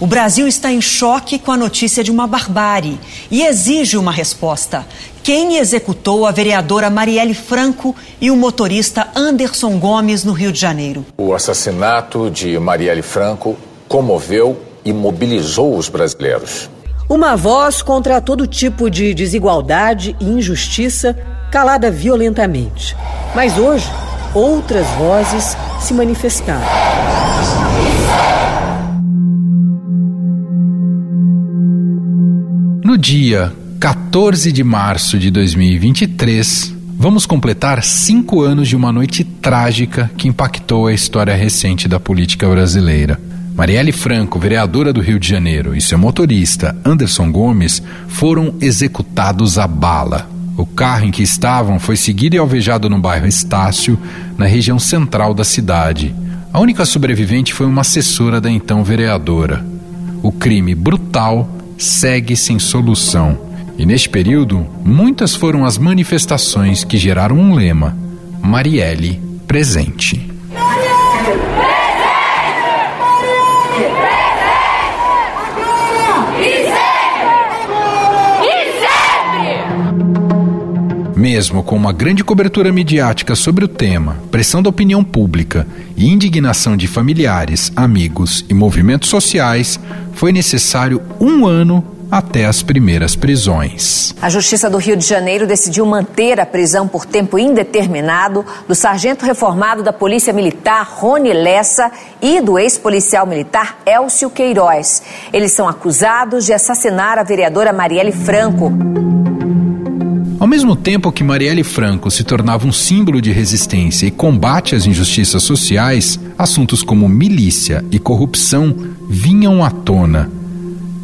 O Brasil está em choque com a notícia de uma barbárie e exige uma resposta. Quem executou a vereadora Marielle Franco e o motorista Anderson Gomes no Rio de Janeiro? O assassinato de Marielle Franco comoveu e mobilizou os brasileiros. Uma voz contra todo tipo de desigualdade e injustiça calada violentamente. Mas hoje, outras vozes se manifestaram. No dia 14 de março de 2023, vamos completar cinco anos de uma noite trágica que impactou a história recente da política brasileira. Marielle Franco, vereadora do Rio de Janeiro, e seu motorista, Anderson Gomes, foram executados a bala. O carro em que estavam foi seguido e alvejado no bairro Estácio, na região central da cidade. A única sobrevivente foi uma assessora da então vereadora. O crime brutal segue sem solução. E neste período, muitas foram as manifestações que geraram um lema: Marielle presente. Mesmo com uma grande cobertura midiática sobre o tema, pressão da opinião pública e indignação de familiares, amigos e movimentos sociais, foi necessário um ano até as primeiras prisões. A Justiça do Rio de Janeiro decidiu manter a prisão por tempo indeterminado do sargento reformado da Polícia Militar, Rony Lessa, e do ex-policial militar Elcio Queiroz. Eles são acusados de assassinar a vereadora Marielle Franco. Ao mesmo tempo que Marielle Franco se tornava um símbolo de resistência e combate às injustiças sociais, assuntos como milícia e corrupção vinham à tona.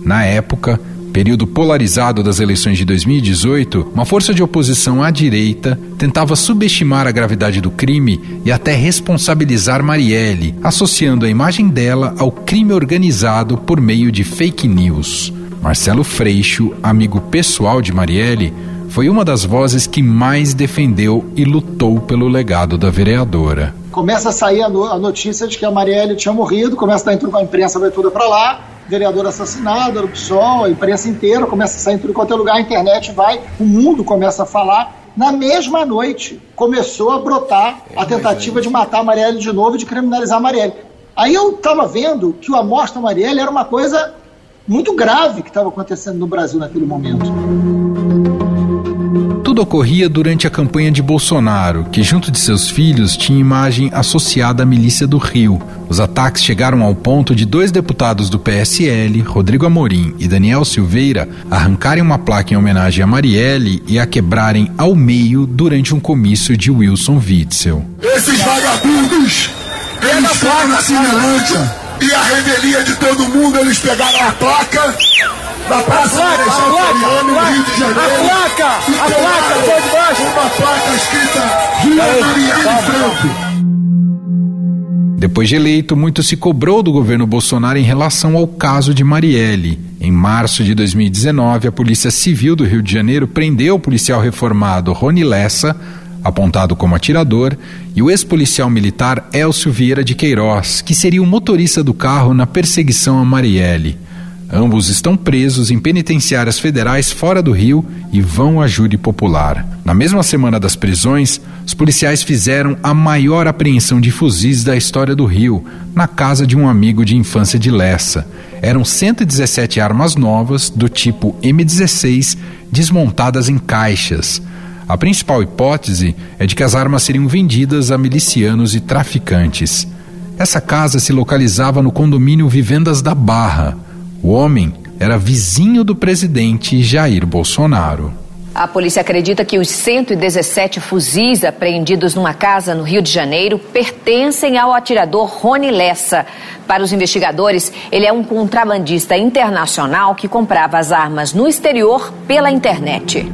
Na época, período polarizado das eleições de 2018, uma força de oposição à direita tentava subestimar a gravidade do crime e até responsabilizar Marielle, associando a imagem dela ao crime organizado por meio de fake news. Marcelo Freixo, amigo pessoal de Marielle, foi uma das vozes que mais defendeu e lutou pelo legado da vereadora. Começa a sair a, no, a notícia de que a Marielle tinha morrido, começa a entrar com a imprensa vai toda para lá, vereador assassinado, era o PSOL, a imprensa inteira começa a sair em tudo quanto é lugar, a internet vai, o mundo começa a falar. Na mesma noite, começou a brotar a tentativa de matar a Marielle de novo e de criminalizar a Marielle. Aí eu estava vendo que a morte da Marielle era uma coisa muito grave que estava acontecendo no Brasil naquele momento. Tudo ocorria durante a campanha de Bolsonaro, que, junto de seus filhos, tinha imagem associada à milícia do Rio. Os ataques chegaram ao ponto de dois deputados do PSL, Rodrigo Amorim e Daniel Silveira, arrancarem uma placa em homenagem a Marielle e a quebrarem ao meio durante um comício de Wilson Witzel. Esses vagabundos, eles foram semelhante e a revelia de todo mundo, eles pegaram a placa da Praça placa, a placa, no Rio de Janeiro. A placa, a placa, foi de baixo. Uma placa escrita Rio Marielle Franco. Depois de eleito, muito se cobrou do governo Bolsonaro em relação ao caso de Marielle. Em março de 2019, a Polícia Civil do Rio de Janeiro prendeu o policial reformado Rony Lessa, apontado como atirador, e o ex-policial militar Elcio Vieira de Queiroz, que seria o motorista do carro na perseguição a Marielle. Ambos estão presos em penitenciárias federais fora do Rio e vão a júri popular. Na mesma semana das prisões, os policiais fizeram a maior apreensão de fuzis da história do Rio, na casa de um amigo de infância de Lessa. Eram 117 armas novas, do tipo M16, desmontadas em caixas. A principal hipótese é de que as armas seriam vendidas a milicianos e traficantes. Essa casa se localizava no condomínio Vivendas da Barra. O homem era vizinho do presidente Jair Bolsonaro. A polícia acredita que os 117 fuzis apreendidos numa casa no Rio de Janeiro pertencem ao atirador Rony Lessa. Para os investigadores, ele é um contrabandista internacional que comprava as armas no exterior pela internet.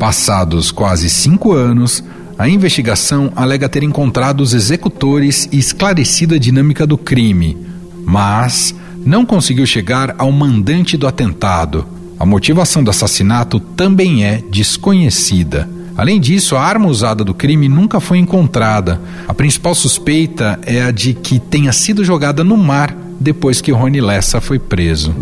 Passados quase cinco anos, a investigação alega ter encontrado os executores e esclarecido a dinâmica do crime mas não conseguiu chegar ao mandante do atentado. A motivação do assassinato também é desconhecida. Além disso, a arma usada do crime nunca foi encontrada. A principal suspeita é a de que tenha sido jogada no mar depois que Rony Lessa foi preso.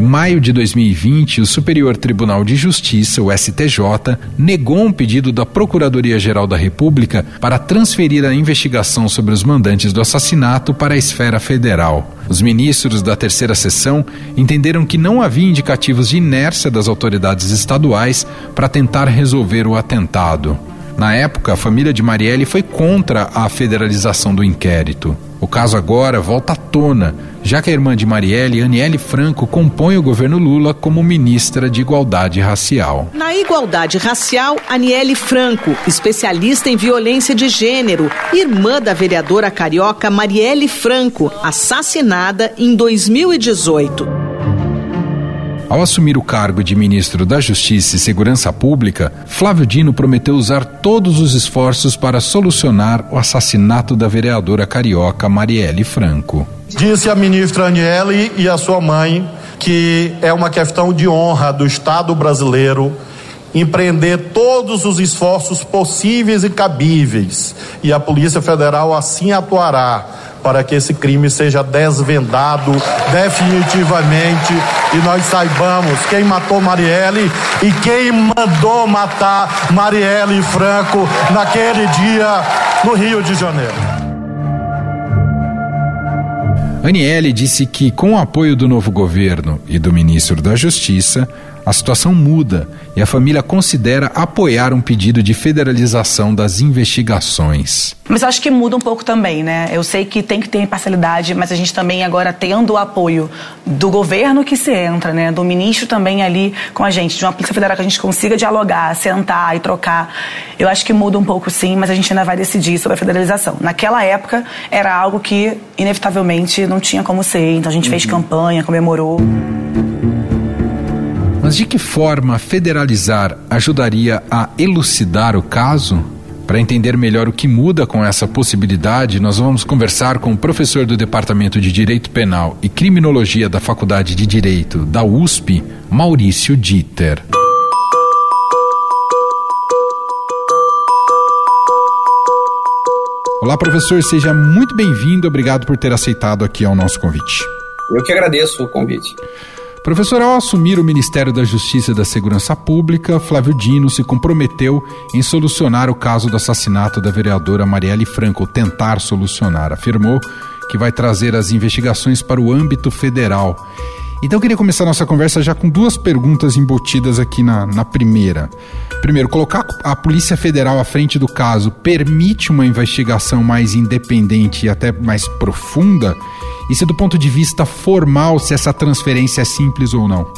Em maio de 2020, o Superior Tribunal de Justiça, o STJ, negou um pedido da Procuradoria-Geral da República para transferir a investigação sobre os mandantes do assassinato para a esfera federal. Os ministros da terceira sessão entenderam que não havia indicativos de inércia das autoridades estaduais para tentar resolver o atentado. Na época, a família de Marielle foi contra a federalização do inquérito. O caso agora volta à tona, já que a irmã de Marielle, Aniele Franco, compõe o governo Lula como ministra de Igualdade Racial. Na igualdade racial, Aniele Franco, especialista em violência de gênero, irmã da vereadora carioca Marielle Franco, assassinada em 2018. Ao assumir o cargo de ministro da Justiça e Segurança Pública, Flávio Dino prometeu usar todos os esforços para solucionar o assassinato da vereadora carioca Marielle Franco. Disse a ministra Aniele e a sua mãe que é uma questão de honra do Estado brasileiro empreender todos os esforços possíveis e cabíveis, e a Polícia Federal assim atuará para que esse crime seja desvendado definitivamente e nós saibamos quem matou Marielle e quem mandou matar Marielle Franco naquele dia no Rio de Janeiro. Aniele disse que, com o apoio do novo governo e do ministro da Justiça, a situação muda e a família considera apoiar um pedido de federalização das investigações. Mas acho que muda um pouco também, né? Eu sei que tem que ter imparcialidade, mas a gente também agora tendo o apoio do governo que se entra, né? Do ministro também ali com a gente, de uma polícia federal que a gente consiga dialogar, sentar e trocar. Eu acho que muda um pouco sim, mas a gente ainda vai decidir sobre a federalização. Naquela época era algo que inevitavelmente não tinha como ser, então a gente uhum. fez campanha, comemorou. Mas de que forma federalizar ajudaria a elucidar o caso? Para entender melhor o que muda com essa possibilidade, nós vamos conversar com o professor do Departamento de Direito Penal e Criminologia da Faculdade de Direito da USP, Maurício Dieter. Olá, professor, seja muito bem-vindo. Obrigado por ter aceitado aqui ao nosso convite. Eu que agradeço o convite. Professor, ao assumir o Ministério da Justiça e da Segurança Pública, Flávio Dino se comprometeu em solucionar o caso do assassinato da vereadora Marielle Franco, tentar solucionar. Afirmou que vai trazer as investigações para o âmbito federal. Então eu queria começar nossa conversa já com duas perguntas embutidas aqui na, na primeira. Primeiro, colocar a Polícia Federal à frente do caso permite uma investigação mais independente e até mais profunda? E se do ponto de vista formal, se essa transferência é simples ou não?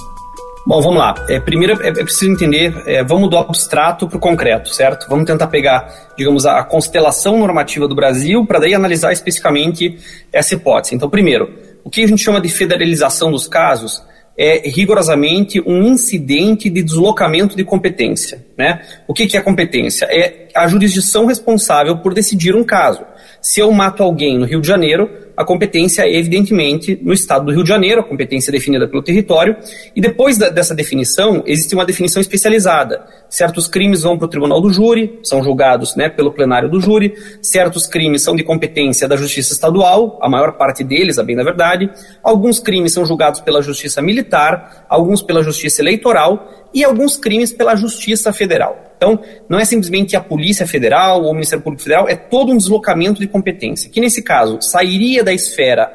Bom, vamos lá. É, primeiro é, é preciso entender, é, vamos do abstrato para o concreto, certo? Vamos tentar pegar, digamos, a, a constelação normativa do Brasil para daí analisar especificamente essa hipótese. Então, primeiro, o que a gente chama de federalização dos casos é rigorosamente um incidente de deslocamento de competência. Né? O que, que é competência? É a jurisdição responsável por decidir um caso. Se eu mato alguém no Rio de Janeiro, a competência é evidentemente no estado do Rio de Janeiro, a competência é definida pelo território, e depois da, dessa definição, existe uma definição especializada. Certos crimes vão para o tribunal do júri, são julgados né, pelo plenário do júri, certos crimes são de competência da justiça estadual, a maior parte deles, a bem da verdade, alguns crimes são julgados pela justiça militar, alguns pela justiça eleitoral e alguns crimes pela justiça federal. Então, não é simplesmente a Polícia Federal ou o Ministério Público Federal, é todo um deslocamento de competência, que nesse caso sairia da esfera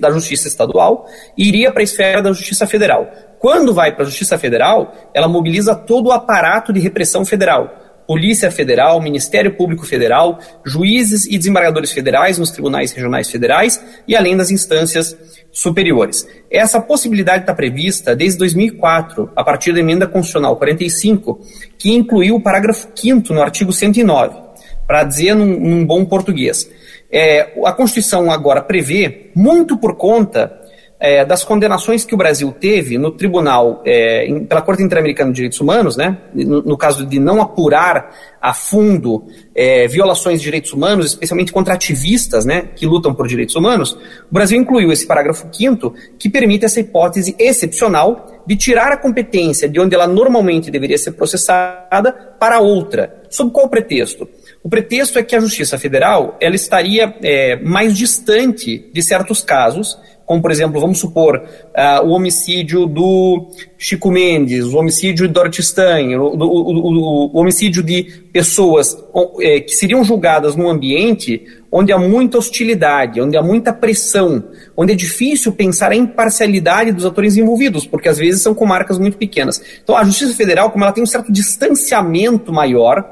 da Justiça Estadual e iria para a esfera da Justiça Federal. Quando vai para a Justiça Federal, ela mobiliza todo o aparato de repressão federal Polícia Federal, Ministério Público Federal, juízes e desembargadores federais nos tribunais regionais federais e além das instâncias superiores. Essa possibilidade está prevista desde 2004, a partir da emenda constitucional 45, que incluiu o parágrafo 5 no artigo 109, para dizer num, num, bom português. É, a Constituição agora prevê, muito por conta é, das condenações que o Brasil teve no tribunal, é, em, pela Corte Interamericana de Direitos Humanos, né, no, no caso de não apurar a fundo é, violações de direitos humanos, especialmente contra ativistas né, que lutam por direitos humanos, o Brasil incluiu esse parágrafo 5 que permite essa hipótese excepcional de tirar a competência de onde ela normalmente deveria ser processada para outra. Sob qual pretexto? O pretexto é que a Justiça Federal ela estaria é, mais distante de certos casos, como por exemplo, vamos supor, uh, o homicídio do Chico Mendes, o homicídio de Dorothy Stein, o, o, o, o homicídio de pessoas é, que seriam julgadas num ambiente onde há muita hostilidade, onde há muita pressão, onde é difícil pensar a imparcialidade dos atores envolvidos, porque às vezes são comarcas muito pequenas. Então a Justiça Federal, como ela tem um certo distanciamento maior,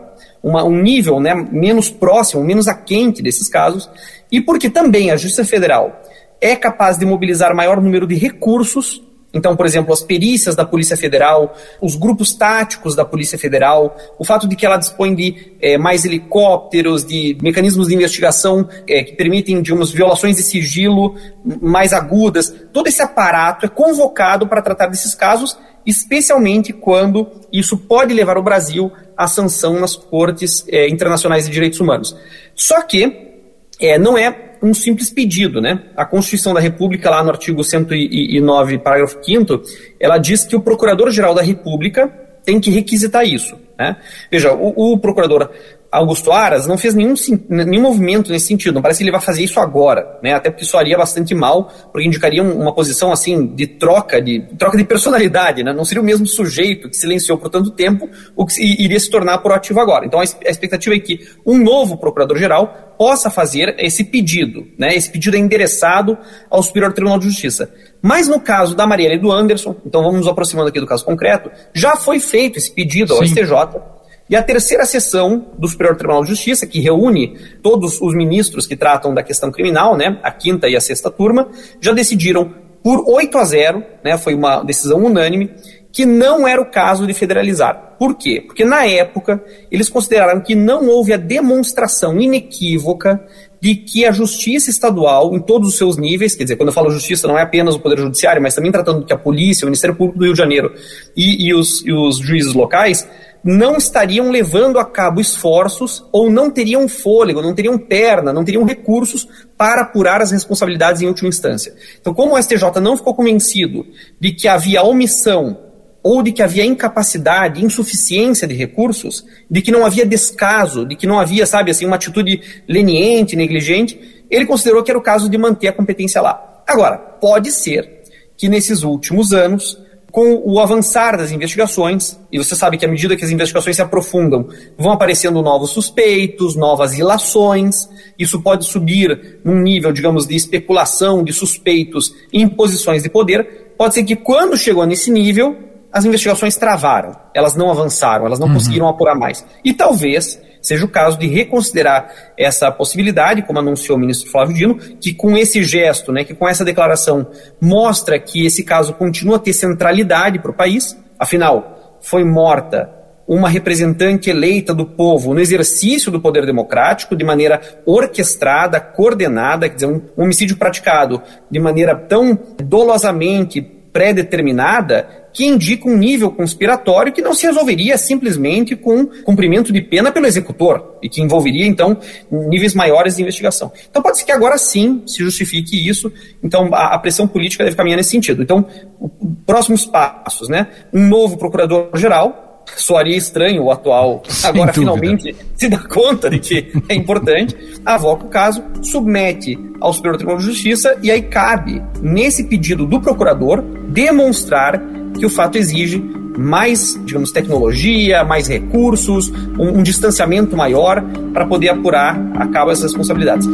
uma, um nível né, menos próximo, menos aquente desses casos, e porque também a Justiça Federal é capaz de mobilizar maior número de recursos. Então, por exemplo, as perícias da Polícia Federal, os grupos táticos da Polícia Federal, o fato de que ela dispõe de é, mais helicópteros, de mecanismos de investigação é, que permitem, digamos, violações de sigilo mais agudas, todo esse aparato é convocado para tratar desses casos, especialmente quando isso pode levar o Brasil a sanção nas cortes é, internacionais de direitos humanos. Só que é, não é um simples pedido, né? A Constituição da República, lá no artigo 109, parágrafo 5 ela diz que o Procurador-Geral da República tem que requisitar isso. Né? Veja, o, o procurador Augusto Aras não fez nenhum, nenhum movimento nesse sentido. Não parece que ele vai fazer isso agora, né? Até porque isso faria bastante mal, porque indicaria uma posição assim de troca de troca de personalidade, né? Não seria o mesmo sujeito que silenciou por tanto tempo o que iria se tornar proativo agora. Então a expectativa é que um novo procurador-geral possa fazer esse pedido, né? Esse pedido é endereçado ao Superior Tribunal de Justiça. Mas no caso da Marielle e do Anderson, então vamos nos aproximando aqui do caso concreto, já foi feito esse pedido ao Sim. STJ e a terceira sessão do Superior Tribunal de Justiça, que reúne todos os ministros que tratam da questão criminal, né, a quinta e a sexta turma, já decidiram por 8 a 0, né, foi uma decisão unânime, que não era o caso de federalizar. Por quê? Porque na época eles consideraram que não houve a demonstração inequívoca de que a justiça estadual, em todos os seus níveis, quer dizer, quando eu falo justiça, não é apenas o Poder Judiciário, mas também tratando que a polícia, o Ministério Público do Rio de Janeiro e, e, os, e os juízes locais, não estariam levando a cabo esforços ou não teriam fôlego, não teriam perna, não teriam recursos para apurar as responsabilidades em última instância. Então, como o STJ não ficou convencido de que havia omissão ou de que havia incapacidade, insuficiência de recursos, de que não havia descaso, de que não havia, sabe, assim, uma atitude leniente, negligente, ele considerou que era o caso de manter a competência lá. Agora, pode ser que nesses últimos anos com o avançar das investigações, e você sabe que à medida que as investigações se aprofundam, vão aparecendo novos suspeitos, novas ilações, isso pode subir num nível, digamos, de especulação de suspeitos em posições de poder. Pode ser que quando chegou nesse nível, as investigações travaram, elas não avançaram, elas não uhum. conseguiram apurar mais. E talvez seja o caso de reconsiderar essa possibilidade, como anunciou o ministro Flávio Dino, que com esse gesto, né, que com essa declaração mostra que esse caso continua a ter centralidade para o país, afinal, foi morta uma representante eleita do povo no exercício do poder democrático de maneira orquestrada, coordenada, quer dizer, um homicídio praticado de maneira tão dolosamente pré-determinada que indica um nível conspiratório que não se resolveria simplesmente com cumprimento de pena pelo executor e que envolveria, então, níveis maiores de investigação. Então, pode ser que agora sim se justifique isso. Então, a, a pressão política deve caminhar nesse sentido. Então, o, próximos passos, né? Um novo procurador-geral, soaria estranho o atual, Sem agora dúvida. finalmente se dá conta de que é importante, avoca o caso, submete ao Superior Tribunal de Justiça e aí cabe, nesse pedido do procurador, demonstrar que o fato exige mais, digamos, tecnologia, mais recursos, um, um distanciamento maior para poder apurar a cabo essas responsabilidades.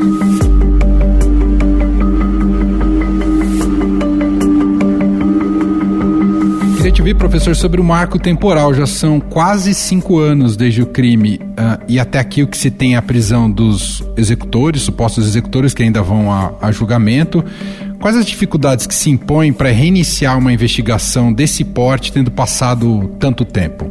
Queria te ouvir, professor, sobre o marco temporal. Já são quase cinco anos desde o crime uh, e até aqui o que se tem é a prisão dos executores, supostos executores que ainda vão a, a julgamento. Quais as dificuldades que se impõem para reiniciar uma investigação desse porte, tendo passado tanto tempo?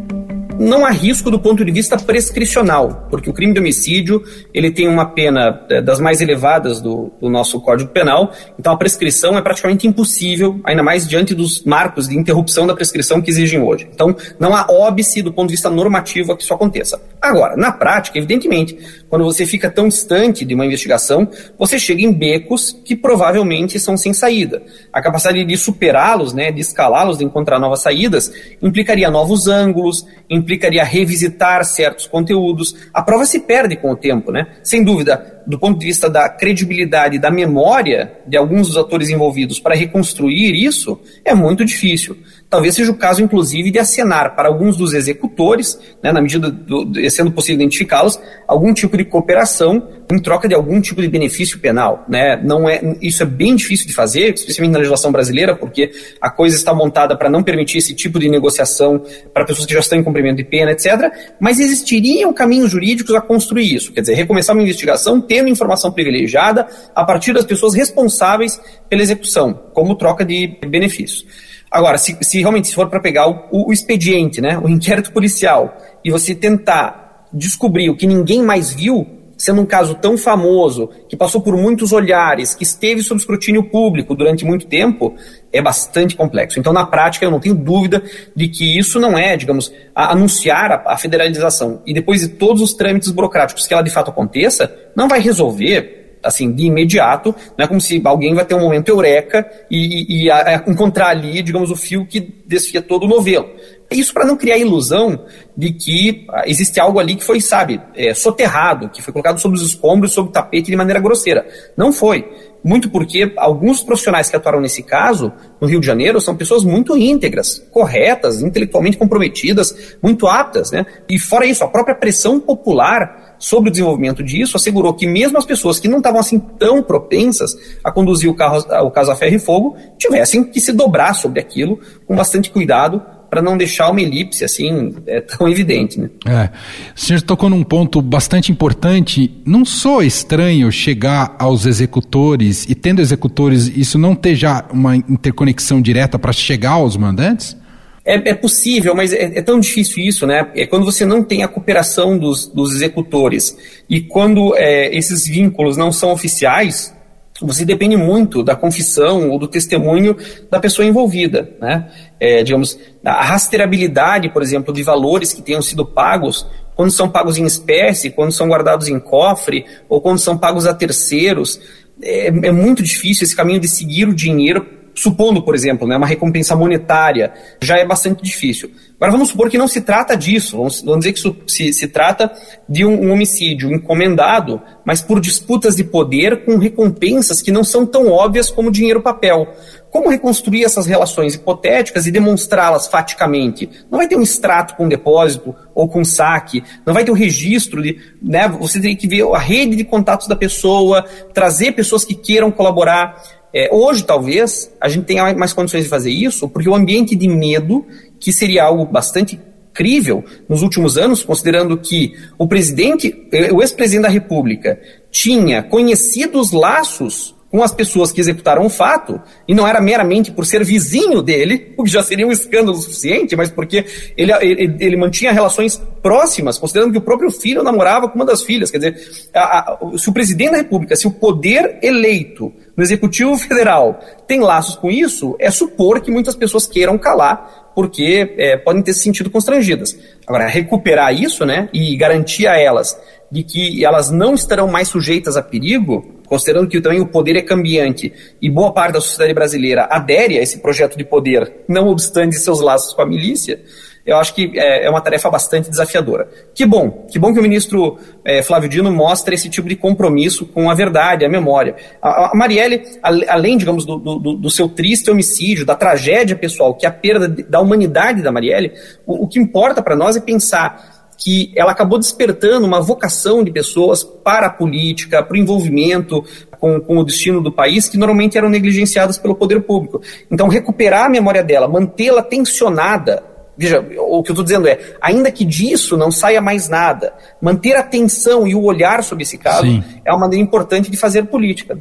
não há risco do ponto de vista prescricional, porque o crime de homicídio ele tem uma pena é, das mais elevadas do, do, nosso Código Penal, então a prescrição é praticamente impossível, ainda mais diante dos marcos de interrupção da prescrição que exigem hoje. Então não há óbice do ponto de vista normativo a que isso aconteça. Agora, na prática, evidentemente, quando você fica tão distante de uma investigação, você chega em becos que provavelmente são sem saída. A capacidade de superá-los, né, de escalá-los, de encontrar novas saídas, implicaria novos ângulos, implicaria revisitar certos conteúdos. A prova se perde com o tempo, né? Sem dúvida, do ponto de vista da credibilidade, da memória de alguns dos atores envolvidos para reconstruir isso, é muito difícil. Talvez seja o caso, inclusive, de acenar para alguns dos executores, né, na medida do, de, sendo possível identificá-los, algum tipo de cooperação em troca de algum tipo de benefício penal. Né? Não é, isso é bem difícil de fazer, especialmente na legislação brasileira, porque a coisa está montada para não permitir esse tipo de negociação para pessoas que já estão em cumprimento de pena, etc. Mas existiriam caminhos jurídicos a construir isso. Quer dizer, recomeçar uma investigação tendo informação privilegiada a partir das pessoas responsáveis pela execução, como troca de benefícios. Agora, se, se realmente se for para pegar o, o, expediente, né, o inquérito policial, e você tentar descobrir o que ninguém mais viu, sendo um caso tão famoso, que passou por muitos olhares, que esteve sob escrutínio público durante muito tempo, é bastante complexo. Então, na prática, eu não tenho dúvida de que isso não é, digamos, anunciar a, a federalização e depois de todos os trâmites burocráticos que ela de fato aconteça, não vai resolver assim, de imediato, não é como se alguém vai ter um momento eureka e, e, e a, a encontrar ali, digamos, o fio que desfia todo o novelo. Isso para não criar a ilusão de que ah, existe algo ali que foi, sabe, é, soterrado, que foi colocado sobre os escombros, sobre o tapete de maneira grosseira. Não foi. Muito porque alguns profissionais que atuaram nesse caso, no Rio de Janeiro, são pessoas muito íntegras, corretas, intelectualmente comprometidas, muito aptas, né? E fora isso, a própria pressão popular sobre o desenvolvimento disso, assegurou que mesmo as pessoas que não estavam assim tão propensas a conduzir o, carro, o caso a ferro e fogo tivessem que se dobrar sobre aquilo com bastante cuidado para não deixar uma elipse assim é, tão evidente. Né? É. O senhor tocou num ponto bastante importante. Não sou estranho chegar aos executores e tendo executores, isso não ter já uma interconexão direta para chegar aos mandantes? É, é possível, mas é, é, tão difícil isso, né? É quando você não tem a cooperação dos, dos executores e quando é, esses vínculos não são oficiais, você depende muito da confissão ou do testemunho da pessoa envolvida, né? É, digamos, a rastreabilidade, por exemplo, de valores que tenham sido pagos, quando são pagos em espécie, quando são guardados em cofre ou quando são pagos a terceiros, é, é muito difícil esse caminho de seguir o dinheiro supondo, por exemplo, né, uma recompensa monetária, já é bastante difícil. Agora vamos supor que não se trata disso, vamos, vamos dizer que isso se, se trata de um, um, homicídio encomendado, mas por disputas de poder com recompensas que não são tão óbvias como dinheiro papel. Como reconstruir essas relações hipotéticas e demonstrá-las faticamente? Não vai ter um extrato com depósito ou com saque, não vai ter o um registro de, né, você tem que ver a rede de contatos da pessoa, trazer pessoas que queiram colaborar. É, hoje, talvez, a gente tenha mais condições de fazer isso, porque o ambiente de medo, que seria algo bastante crível nos últimos anos, considerando que o presidente, eh, o ex-presidente da República, tinha conhecido os laços com as pessoas que executaram o fato, e não era meramente por ser vizinho dele, o que já seria um escândalo suficiente, mas porque ele, ele, ele mantinha relações próximas, considerando que o próprio filho namorava com uma das filhas. Quer dizer, a, a, se o presidente da República, se o poder eleito no Executivo Federal tem laços com isso, é supor que muitas pessoas queiram calar, porque é, podem ter se sentido constrangidas. Agora, recuperar isso, né, e garantir a elas de que elas não estarão mais sujeitas a perigo, considerando que também o poder é cambiante e boa parte da sociedade brasileira adere a esse projeto de poder, não obstante seus laços com a milícia, eu acho que é, é uma tarefa bastante desafiadora. Que bom, que bom que o ministro é, Flávio Dino mostra esse tipo de compromisso com a verdade, a memória. A, a Marielle, além, digamos, do, do, do, seu triste homicídio, da tragédia pessoal, que é a perda da humanidade da Marielle, o, o que importa para nós é pensar que ela acabou despertando uma vocação de pessoas para a política, para o envolvimento com, com o destino do país, que normalmente eram negligenciadas pelo poder público. Então, recuperar a memória dela, mantê-la tensionada, Veja, o que eu estou dizendo é, ainda que disso não saia mais nada, manter a atenção e o olhar sobre esse caso Sim. é uma maneira importante de fazer política.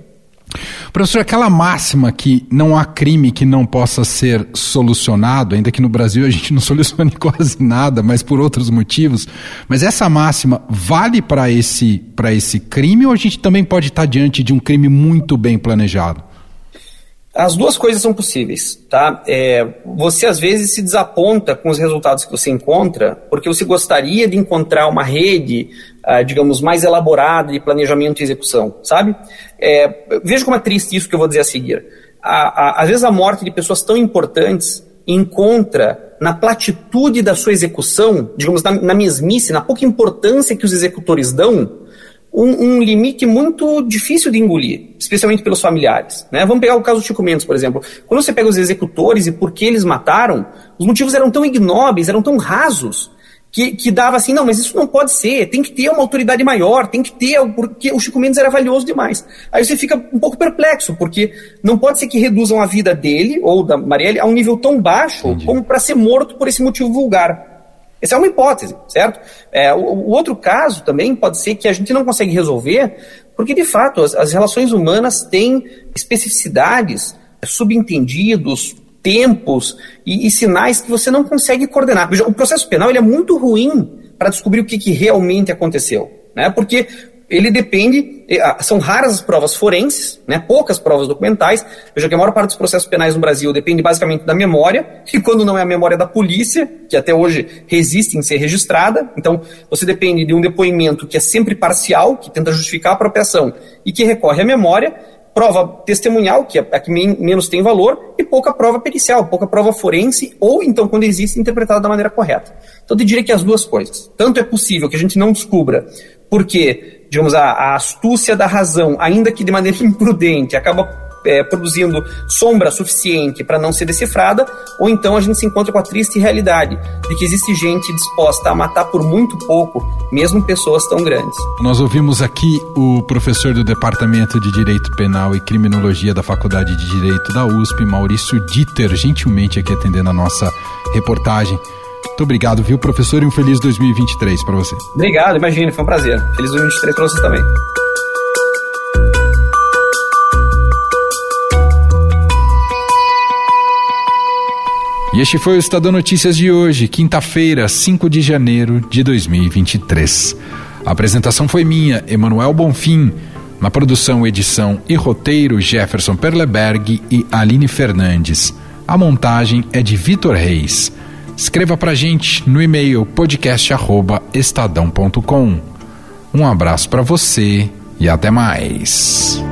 Professor, aquela máxima que não há crime que não possa ser solucionado, ainda que no Brasil a gente não solucione quase nada, mas por outros motivos, mas essa máxima vale para esse, esse crime ou a gente também pode estar diante de um crime muito bem planejado? As duas coisas são possíveis, tá? É, você às vezes se desaponta com os resultados que você encontra, porque você gostaria de encontrar uma rede, ah, digamos, mais elaborada de planejamento e execução, sabe? É, veja como é triste isso que eu vou dizer a seguir. A, a, às vezes a morte de pessoas tão importantes encontra na platitude da sua execução, digamos, na, na mesmice, na pouca importância que os executores dão, um, um, limite muito difícil de engolir, especialmente pelos familiares. Né? Vamos pegar o caso do Chico Mendes, por exemplo. Quando você pega os executores e por que eles mataram, os motivos eram tão ignóbeis, eram tão rasos, que, que dava assim, não, mas isso não pode ser, tem que ter uma autoridade maior, tem que ter, porque o Chico Mendes era valioso demais. Aí você fica um pouco perplexo, porque não pode ser que reduzam a vida dele, ou da Marielle, a um nível tão baixo, Entendi. como para ser morto por esse motivo vulgar. Essa é uma hipótese, certo? É, o, o, outro caso também pode ser que a gente não consegue resolver, porque de fato as, as relações humanas têm especificidades, subentendidos, tempos e, e, sinais que você não consegue coordenar. O processo penal ele é muito ruim para descobrir o que, que realmente aconteceu. Né? Porque ele depende, são raras as provas forenses, né, poucas provas documentais. Veja que a maior parte dos processos penais no Brasil depende basicamente da memória, e quando não é a memória da polícia, que até hoje resiste em ser registrada, então você depende de um depoimento que é sempre parcial, que tenta justificar a apropriação e que recorre à memória, prova testemunhal, que é a que menos tem valor, e pouca prova pericial, pouca prova forense, ou então, quando existe, interpretada da maneira correta. Então, eu diria que as duas coisas. Tanto é possível que a gente não descubra porque, digamos, a, a astúcia da razão, ainda que de maneira imprudente, acaba é, produzindo sombra suficiente para não ser decifrada, ou então a gente se encontra com a triste realidade de que existe gente disposta a matar por muito pouco, mesmo pessoas tão grandes. Nós ouvimos aqui o professor do Departamento de Direito Penal e Criminologia da Faculdade de Direito da USP, Maurício Dieter, gentilmente aqui atendendo a nossa reportagem. Muito obrigado, viu, professor? E um feliz 2023 para você. Obrigado, imagine, foi um prazer. Feliz 2023 para vocês também. E este foi o Estadão Notícias de hoje, quinta-feira, 5 de janeiro de 2023. A apresentação foi minha, Emanuel Bonfim. Na produção, edição e roteiro, Jefferson Perleberg e Aline Fernandes. A montagem é de Vitor Reis. Escreva pra gente no e-mail podcast@estadão.com. Um abraço para você e até mais.